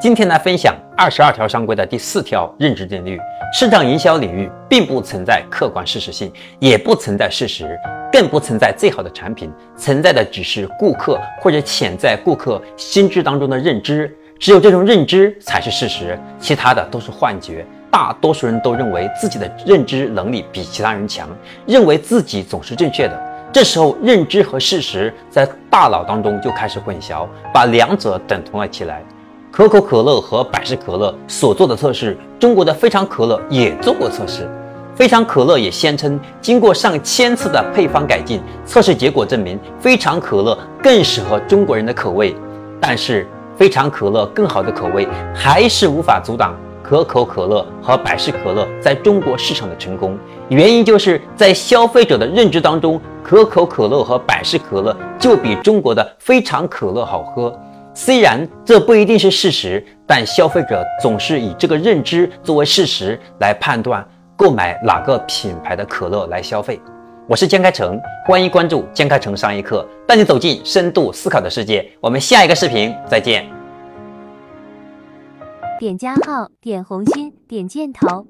今天来分享二十二条商规的第四条认知定律：市场营销领域并不存在客观事实性，也不存在事实，更不存在最好的产品，存在的只是顾客或者潜在顾客心智当中的认知。只有这种认知才是事实，其他的都是幻觉。大多数人都认为自己的认知能力比其他人强，认为自己总是正确的。这时候，认知和事实在大脑当中就开始混淆，把两者等同了起来。可口可乐和百事可乐所做的测试，中国的非常可乐也做过测试。非常可乐也宣称，经过上千次的配方改进，测试结果证明非常可乐更适合中国人的口味。但是，非常可乐更好的口味还是无法阻挡可口可乐和百事可乐在中国市场的成功。原因就是在消费者的认知当中，可口可乐和百事可乐就比中国的非常可乐好喝。虽然这不一定是事实，但消费者总是以这个认知作为事实来判断购买哪个品牌的可乐来消费。我是江开成，欢迎关注江开成商业课，带你走进深度思考的世界。我们下一个视频再见。点加号，点红心，点箭头。